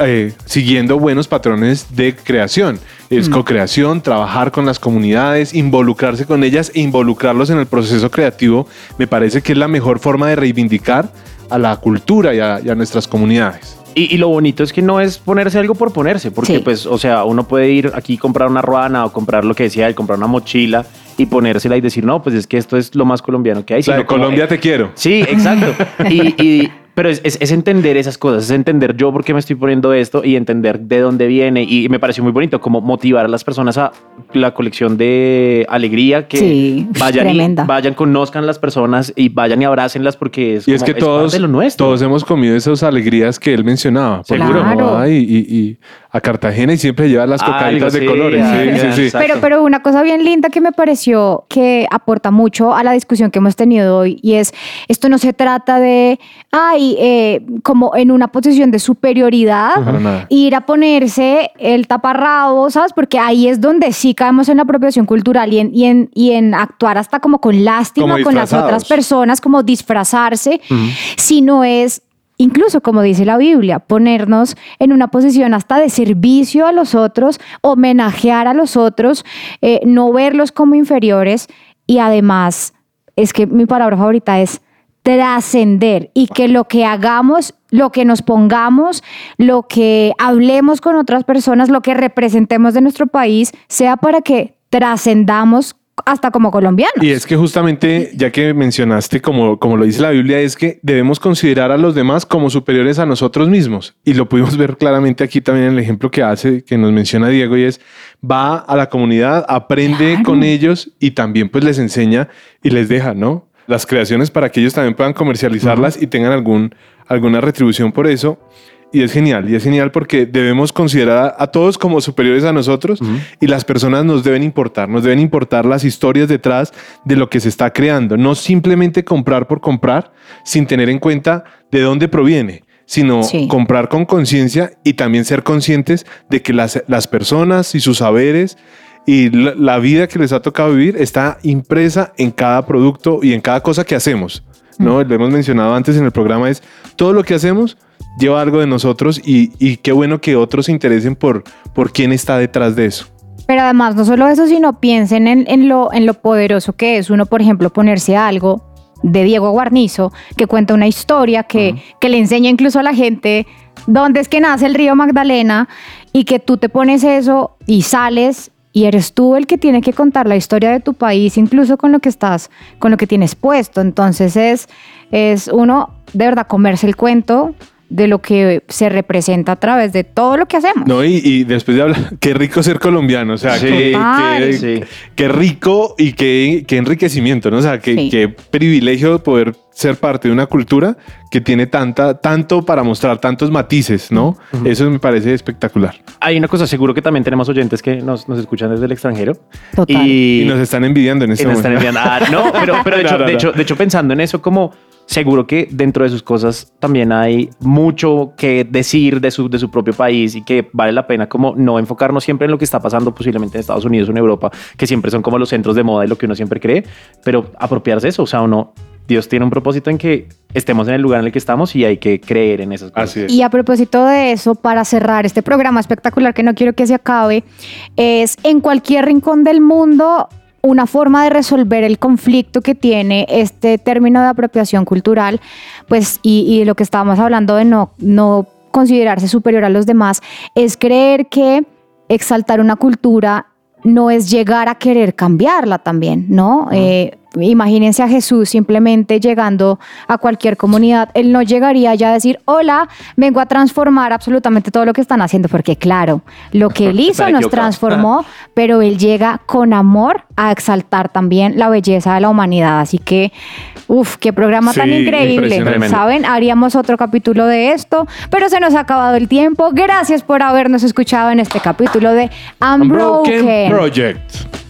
eh, siguiendo buenos patrones de creación. Es co-creación, trabajar con las comunidades, involucrarse con ellas e involucrarlos en el proceso creativo. Me parece que es la mejor forma de reivindicar a la cultura y a, y a nuestras comunidades. Y, y lo bonito es que no es ponerse algo por ponerse, porque Sí. pues, o sea, uno puede ir aquí y comprar una ruana o comprar lo que decía él, comprar una mochila y ponérsela y decir, no, pues es que esto es lo más colombiano que hay. O sea, sino como, Colombia eh, te quiero. Sí, exacto. [laughs] Y, y- pero es, es- es entender esas cosas, es entender yo por qué me estoy poniendo esto y entender de dónde viene. Y me pareció muy bonito como motivar a las personas a la colección de alegría, que Sí, vayan, y, vayan, conozcan las personas y vayan y abrácenlas porque es, Y es como- que todos, parte de lo nuestro. todos hemos comido esas alegrías que él mencionaba. Seguro. y a Cartagena y siempre lleva las cocaditas de sí, colores. Sí, sí, sí. Pero, pero una cosa bien linda que me pareció que aporta mucho a la discusión que hemos tenido hoy y es, esto no se trata de, ay, eh, como en una posición de superioridad, ir a ponerse el taparrabo, ¿sabes? Porque ahí es donde sí caemos en la apropiación cultural y en, y en, y en actuar hasta como con lástima Como con las otras personas, como disfrazarse, sino es incluso como dice la Biblia, ponernos en una posición hasta de servicio a los otros, homenajear a los otros, eh, no verlos como inferiores. Y además, es que mi palabra favorita es trascender y que lo que hagamos, lo que nos pongamos, lo que hablemos con otras personas, lo que representemos de nuestro país, sea para que trascendamos hasta como colombianos. Y es que justamente, ya que mencionaste, como, como lo dice la Biblia, es que debemos considerar a los demás como superiores a nosotros mismos. Y lo pudimos ver claramente aquí también en el ejemplo que hace, que nos menciona Diego, y es, va a la comunidad, aprende con ellos y también pues les enseña y les deja, ¿no? Las creaciones para que ellos también puedan comercializarlas y tengan algún, alguna retribución por eso. Y es genial, y es genial porque debemos considerar a todos como superiores a nosotros y las personas nos deben importar, nos deben importar las historias detrás de lo que se está creando, no simplemente comprar por comprar sin tener en cuenta de dónde proviene, sino Sí. comprar con conciencia y también ser conscientes de que las, las personas y sus saberes y la, la vida que les ha tocado vivir está impresa en cada producto y en cada cosa que hacemos. ¿No? Lo hemos mencionado antes en el programa, es todo lo que hacemos lleva algo de nosotros y, y qué bueno que otros se interesen por, por quién está detrás de eso. Pero además, no solo eso, sino piensen en, en lo, en lo poderoso que es uno, por ejemplo, ponerse algo de Diego Guarnizo, que cuenta una historia que, que le enseña incluso a la gente dónde es que nace el río Magdalena y que tú te pones eso y sales y eres tú el que tiene que contar la historia de tu país, incluso con lo que estás, con lo que tienes puesto. Entonces es, es uno, de verdad, comerse el cuento de lo que se representa a través de todo lo que hacemos. No, y, y después de hablar, [laughs] qué rico ser colombiano, o sea, Sí, qué, qué- Sí. qué rico y qué, qué enriquecimiento, ¿no? O sea, qué, Sí. qué privilegio poder ser parte de una cultura que tiene tanta, tanto para mostrar tantos matices, ¿no? Eso me parece espectacular. Hay una cosa, seguro que también tenemos oyentes que nos, nos escuchan desde el extranjero. Total. Y, Y nos están envidiando en y este nos están momento. enviando. Ah, no, pero, [laughs] pero de, No, hecho, no, de, no. hecho, de hecho, pensando en eso, como seguro que dentro de sus cosas también hay mucho que decir de su, de su propio país y que vale la pena como no enfocarnos siempre en lo que está pasando posiblemente en Estados Unidos o en Europa, que siempre son como los centros de moda y lo que uno siempre cree, pero apropiarse de eso, o sea, uno, Dios tiene un propósito en que estemos en el lugar en el que estamos y hay que creer en esas cosas. Así es. Y a propósito de eso, para cerrar este programa espectacular que no quiero que se acabe, es en cualquier rincón del mundo una forma de resolver el conflicto que tiene este término de apropiación cultural, pues y, y lo que estábamos hablando de no, no considerarse superior a los demás, es creer que exaltar una cultura no es llegar a querer cambiarla también, ¿no? Eh, imagínense a Jesús simplemente llegando a cualquier comunidad, él no llegaría ya a decir, hola, vengo a transformar absolutamente todo lo que están haciendo, porque claro, lo que él [laughs] hizo nos transformó, pero él llega con amor a exaltar también la belleza de la humanidad, así que, uff, qué programa tan increíble. ¿saben? Haríamos otro capítulo de esto, pero se nos ha acabado el tiempo. Gracias por habernos escuchado en este capítulo de Unbroken. Unbroken Project.